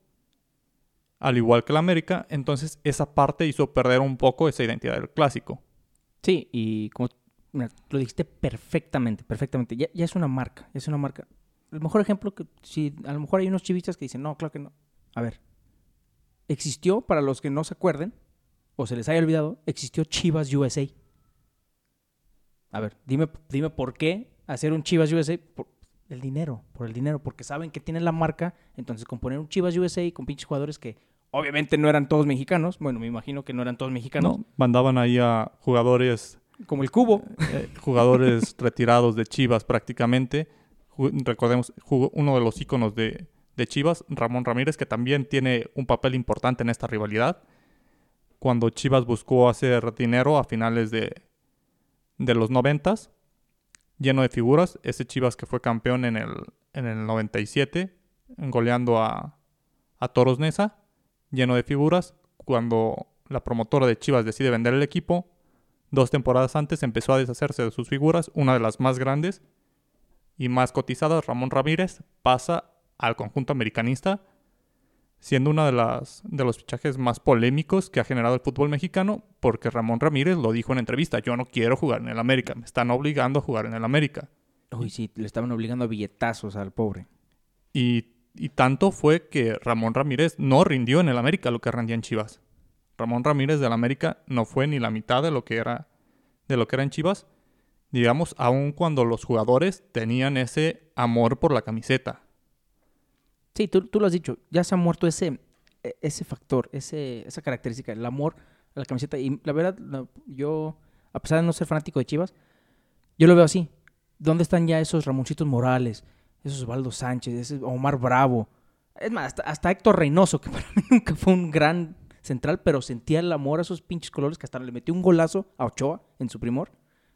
al igual que el América. Entonces esa parte hizo perder un poco esa identidad del clásico. Sí, y como mira, lo dijiste perfectamente, perfectamente. Ya, ya es una marca, es una marca. El mejor ejemplo que si a lo mejor hay unos chivistas que dicen, no, claro que no. A ver, existió, para los que no se acuerden, o se les haya olvidado, existió Chivas USA. A ver, dime, dime por qué hacer un Chivas USA. Por el dinero, por el dinero, porque saben que tienen la marca. Entonces, con poner un Chivas USA con pinches jugadores que obviamente no eran todos mexicanos. Bueno, me imagino que no eran todos mexicanos. ¿no? Mandaban ahí a jugadores, Como el Cubo. eh, jugadores retirados de Chivas prácticamente. Ju- recordemos, jugó uno de los íconos de, de Chivas, Ramón Ramírez, que también tiene un papel importante en esta rivalidad. Cuando Chivas buscó hacer dinero a finales de, de los noventas, lleno de figuras, ese Chivas que fue campeón en el, en el 97, goleando a, a Toros Neza, lleno de figuras, cuando la promotora de Chivas decide vender el equipo, dos temporadas antes empezó a deshacerse de sus figuras, una de las más grandes y más cotizadas, Ramón Ramírez, pasa al conjunto americanista, siendo uno de, las, de los fichajes más polémicos que ha generado el fútbol mexicano, porque Ramón Ramírez lo dijo en entrevista, yo no quiero jugar en el América, me están obligando a jugar en el América. Uy, sí, le estaban obligando a billetazos al pobre. Y, y tanto fue que Ramón Ramírez no rindió en el América lo que rendía en Chivas. Ramón Ramírez del América no fue ni la mitad de lo que era de lo que era en Chivas. Digamos, aun cuando los jugadores tenían ese amor por la camiseta. Sí, tú, tú lo has dicho, ya se ha muerto ese, e- ese factor, ese, esa característica, el amor a la camiseta. Y la verdad, yo, a pesar de no ser fanático de Chivas, yo lo veo así. ¿Dónde están ya esos Ramoncitos Morales, esos Osvaldo Sánchez, ese Omar Bravo? Es más, hasta, hasta Héctor Reynoso, que para mí nunca fue un gran central, pero sentía el amor a esos pinches colores que hasta le metió un golazo a Ochoa en su primor.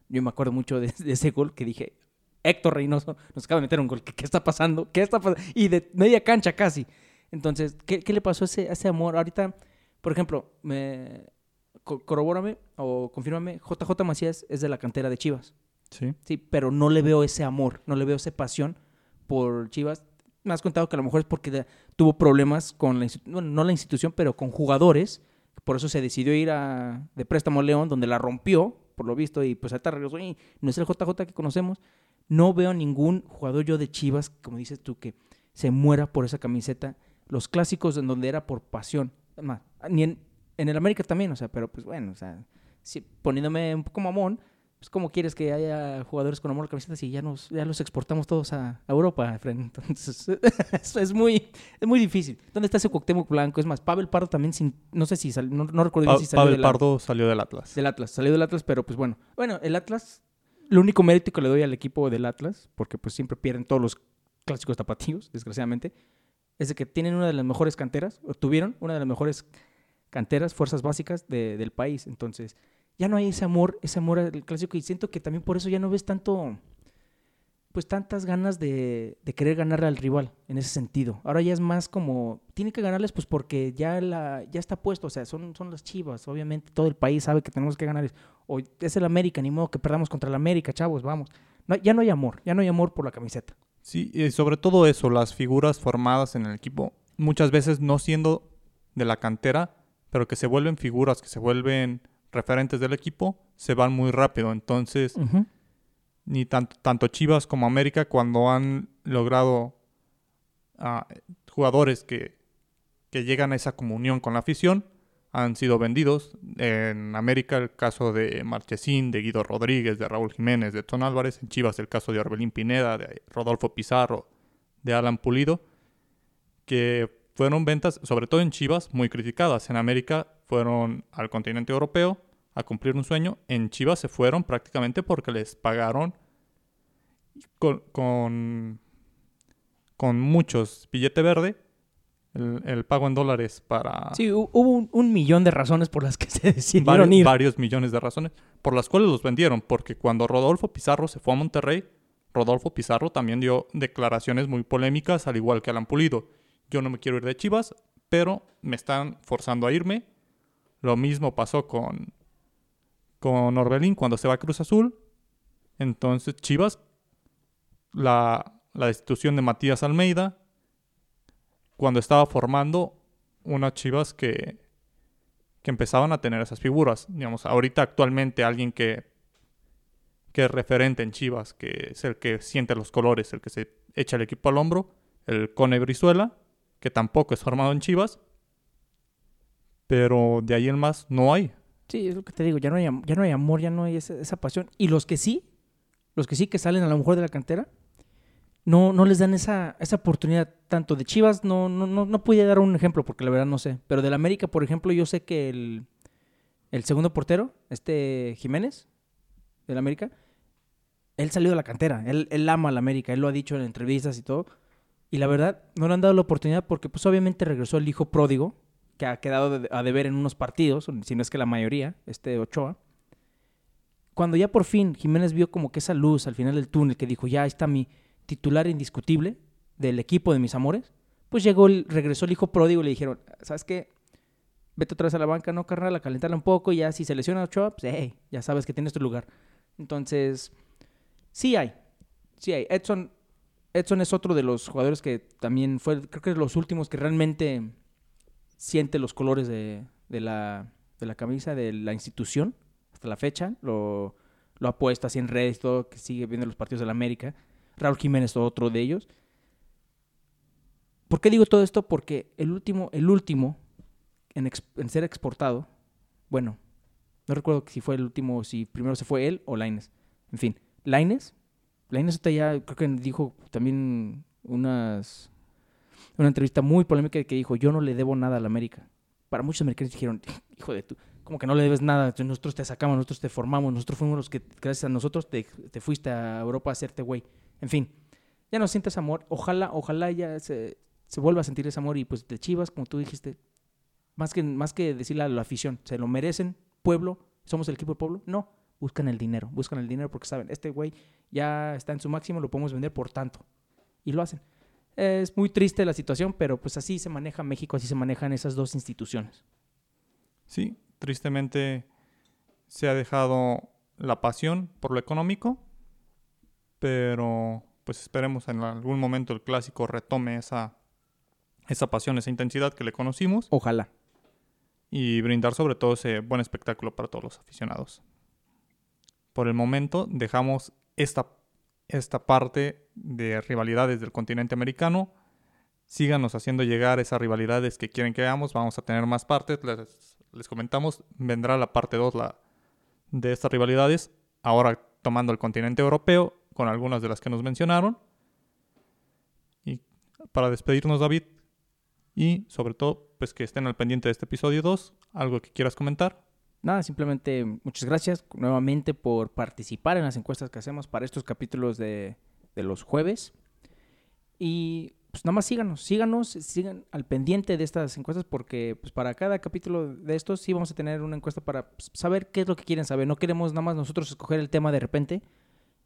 Yo me acuerdo mucho de, de ese gol que dije, Héctor Reynoso nos acaba de meter un gol. ¿Qué, qué está pasando? ¿Qué está pasando? Y de media cancha casi. Entonces, ¿qué, qué le pasó a ese, a ese amor? Ahorita, por ejemplo, me, co- corrobórame o confírmame, JJ Macías es de la cantera de Chivas. Sí. Sí, pero no le veo ese amor, no le veo esa pasión por Chivas. Me has contado que a lo mejor es porque de- tuvo problemas con la bueno, no la institución, pero con jugadores. Por eso se decidió ir a, de préstamo a León, donde la rompió, por lo visto, y pues ahorita regresó y no es el JJ que conocemos. No veo ningún jugador yo de Chivas, como dices tú, que se muera por esa camiseta. Los clásicos en donde era por pasión. Más, ni en, en el América también, o sea, pero pues bueno, o sea, si, poniéndome un poco mamón, pues cómo quieres que haya jugadores con amor a la camiseta si ya nos ya los exportamos todos a, a Europa, Fren? Entonces, eso es muy es muy difícil. ¿Dónde está ese Cuauhtémoc Blanco? Es más, Pavel Pardo también sin no sé si sal- no, no recuerdo Pa- si salió Pavel del, Pardo salió del Atlas. del Atlas, salió del Atlas, pero pues bueno. Bueno, el Atlas lo único mérito que le doy al equipo del Atlas, porque pues siempre pierden todos los clásicos tapatíos, desgraciadamente, es de que tienen una de las mejores canteras, o tuvieron una de las mejores canteras, fuerzas básicas de- del país. Entonces, ya no hay ese amor, ese amor al clásico, y siento que también por eso ya no ves tanto, pues tantas ganas de, de querer ganarle al rival en ese sentido. Ahora ya es más como, tiene que ganarles pues porque ya, la, ya está puesto, o sea, son, son las chivas, obviamente todo el país sabe que tenemos que ganarles. O es el América, ni modo que perdamos contra el América, chavos, vamos. No, ya no hay amor, ya no hay amor por la camiseta. Sí, y sobre todo eso, las figuras formadas en el equipo, muchas veces no siendo de la cantera, pero que se vuelven figuras, que se vuelven referentes del equipo, se van muy rápido. Entonces. Ni tanto, tanto Chivas como América, cuando han logrado ah, jugadores que, que llegan a esa comunión con la afición, han sido vendidos. En América el caso de Marchesín, de Guido Rodríguez, de Raúl Jiménez, de Edson Álvarez. En Chivas el caso de Orbelín Pineda, de Rodolfo Pizarro, de Alan Pulido, que fueron ventas, sobre todo en Chivas, muy criticadas. En América fueron al continente europeo a cumplir un sueño. En Chivas se fueron prácticamente porque les pagaron con, con, con muchos billete verde el, el pago en dólares para Sí, hu- hubo un, un millón de razones por las que se decidieron varios, ir. varios millones de razones por las cuales los vendieron. Porque cuando Rodolfo Pizarro se fue a Monterrey, Rodolfo Pizarro también dio declaraciones muy polémicas, al igual que Alan Pulido. Yo no me quiero ir de Chivas, pero me están forzando a irme. Lo mismo pasó con, con Orbelín cuando se va a Cruz Azul. Entonces Chivas, la, la destitución de Matías Almeida, cuando estaba formando unas Chivas que, que empezaban a tener esas figuras. Digamos, ahorita actualmente alguien que, que es referente en Chivas, que es el que siente los colores, el que se echa el equipo al hombro, el Cone Brizuela, que tampoco es formado en Chivas, pero de ahí en más no hay. Sí, es lo que te digo, ya no hay, ya no hay amor, ya no hay esa, esa pasión. Y los que sí, los que sí que salen a lo mejor de la cantera, no, no les dan esa, esa oportunidad. Tanto de Chivas, no, no, no, no podía dar un ejemplo porque la verdad no sé. Pero del América, por ejemplo, yo sé que el, el segundo portero, este Jiménez, del América, él salió de la cantera. Él, él ama al América, él lo ha dicho en entrevistas y todo. Y la verdad, no le han dado la oportunidad porque pues obviamente regresó el hijo pródigo, que ha quedado de- a deber en unos partidos, si no es que la mayoría, este Ochoa. Cuando ya por fin Jiménez vio como que esa luz al final del túnel, que dijo, ya está mi titular indiscutible del equipo de mis amores, pues llegó, el, regresó el hijo pródigo y le dijeron, ¿sabes qué? Vete otra vez a la banca, no, carnal, a calentarla un poco y ya si se lesiona Ochoa, pues ya sabes que tienes tu lugar. Entonces, sí hay, sí hay. Edson, Edson es otro de los jugadores que también fue, creo que de los últimos que realmente siente los colores de, de la, de la camisa, de la institución, hasta la fecha. Lo, lo ha puesto así en redes todo, que sigue viendo los partidos de la América. Raúl Jiménez, otro de ellos. ¿Por qué digo todo esto? Porque el último, el último en, en ser exportado, bueno, no recuerdo si fue el último, si primero se fue él o Laines. En fin, Laines, Laines ya creo que dijo también unas una entrevista muy polémica que dijo, yo no le debo nada a la América. Para muchos americanos dijeron, hijo de tú, como que no le debes nada, nosotros te sacamos, nosotros te formamos, nosotros fuimos los que, gracias a nosotros, te, te fuiste a Europa a hacerte güey. En fin, ya no sientes amor, ojalá, ojalá ya se, se vuelva a sentir ese amor y pues de Chivas, como tú dijiste, más que, más que decirle a la afición, se lo merecen, pueblo, somos el equipo del pueblo. No, buscan el dinero, buscan el dinero porque saben, este güey ya está en su máximo, lo podemos vender por tanto. Y lo hacen. Es muy triste la situación, pero pues así se maneja México, así se manejan esas dos instituciones. Sí, tristemente se ha dejado la pasión por lo económico, pero pues esperemos en algún momento el clásico retome esa, esa pasión, esa intensidad que le conocimos. Ojalá. Y brindar sobre todo ese buen espectáculo para todos los aficionados. Por el momento dejamos esta, esta parte de rivalidades del continente americano. Síganos haciendo llegar esas rivalidades que quieren que veamos. Vamos a tener más partes. Les, les comentamos, vendrá la parte 2 la, de estas rivalidades. Ahora tomando el continente europeo con algunas de las que nos mencionaron. Y para despedirnos, David, y sobre todo, pues que estén al pendiente de este episodio 2. ¿Algo que quieras comentar? Nada, simplemente muchas gracias nuevamente por participar en las encuestas que hacemos para estos capítulos de, de los jueves. Y pues nada más síganos, síganos, sigan al pendiente de estas encuestas porque pues para cada capítulo de estos sí vamos a tener una encuesta para pues, saber qué es lo que quieren saber. No queremos nada más nosotros escoger el tema de repente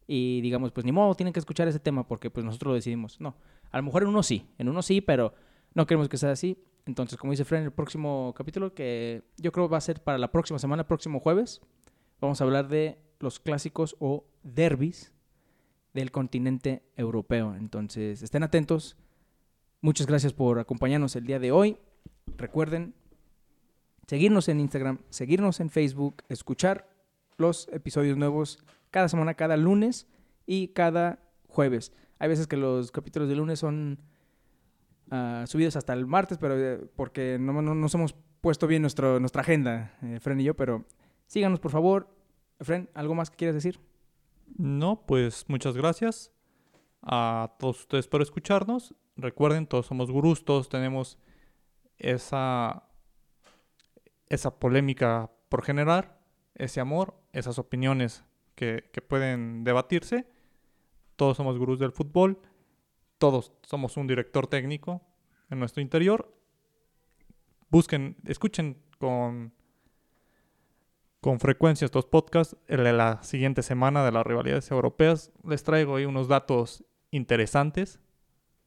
y digamos, pues ni modo, tienen que escuchar ese tema porque pues nosotros lo decidimos. No, a lo mejor en uno sí, en uno sí, pero no queremos que sea así. Entonces, como dice Fred, el próximo capítulo, que yo creo va a ser para la próxima semana, próximo jueves, vamos a hablar de los clásicos o derbis del continente europeo. Entonces, estén atentos. Muchas gracias por acompañarnos el día de hoy. Recuerden seguirnos en Instagram, seguirnos en Facebook, escuchar los episodios nuevos cada semana, cada lunes y cada jueves. Hay veces que los capítulos de lunes son uh, subidos hasta el martes, pero eh, porque no, no, nos hemos puesto bien nuestra agenda, eh, Fren y yo, pero síganos por favor. Fren, ¿algo más que quieras decir? No, pues muchas gracias a todos ustedes por escucharnos. Recuerden, todos somos gurús, todos tenemos esa, esa polémica por generar, ese amor, esas opiniones que, que pueden debatirse. Todos somos gurús del fútbol todos somos un director técnico en nuestro interior. Busquen, escuchen con, con frecuencia estos podcasts. El de la siguiente semana de las rivalidades europeas les traigo ahí unos datos interesantes.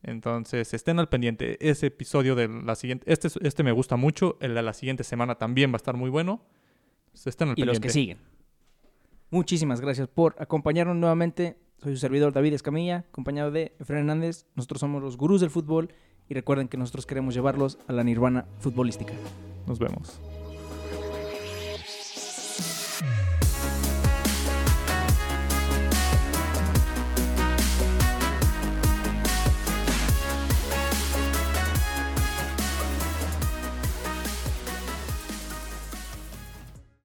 Entonces estén al pendiente. Ese episodio de la siguiente, este, este me gusta mucho. El de la siguiente semana también va a estar muy bueno. estén al y los que siguen. Muchísimas gracias por acompañarnos nuevamente soy su servidor David Escamilla, acompañado de Efraín Hernández. Nosotros somos los gurús del fútbol y recuerden que nosotros queremos llevarlos a la nirvana futbolística. Nos vemos.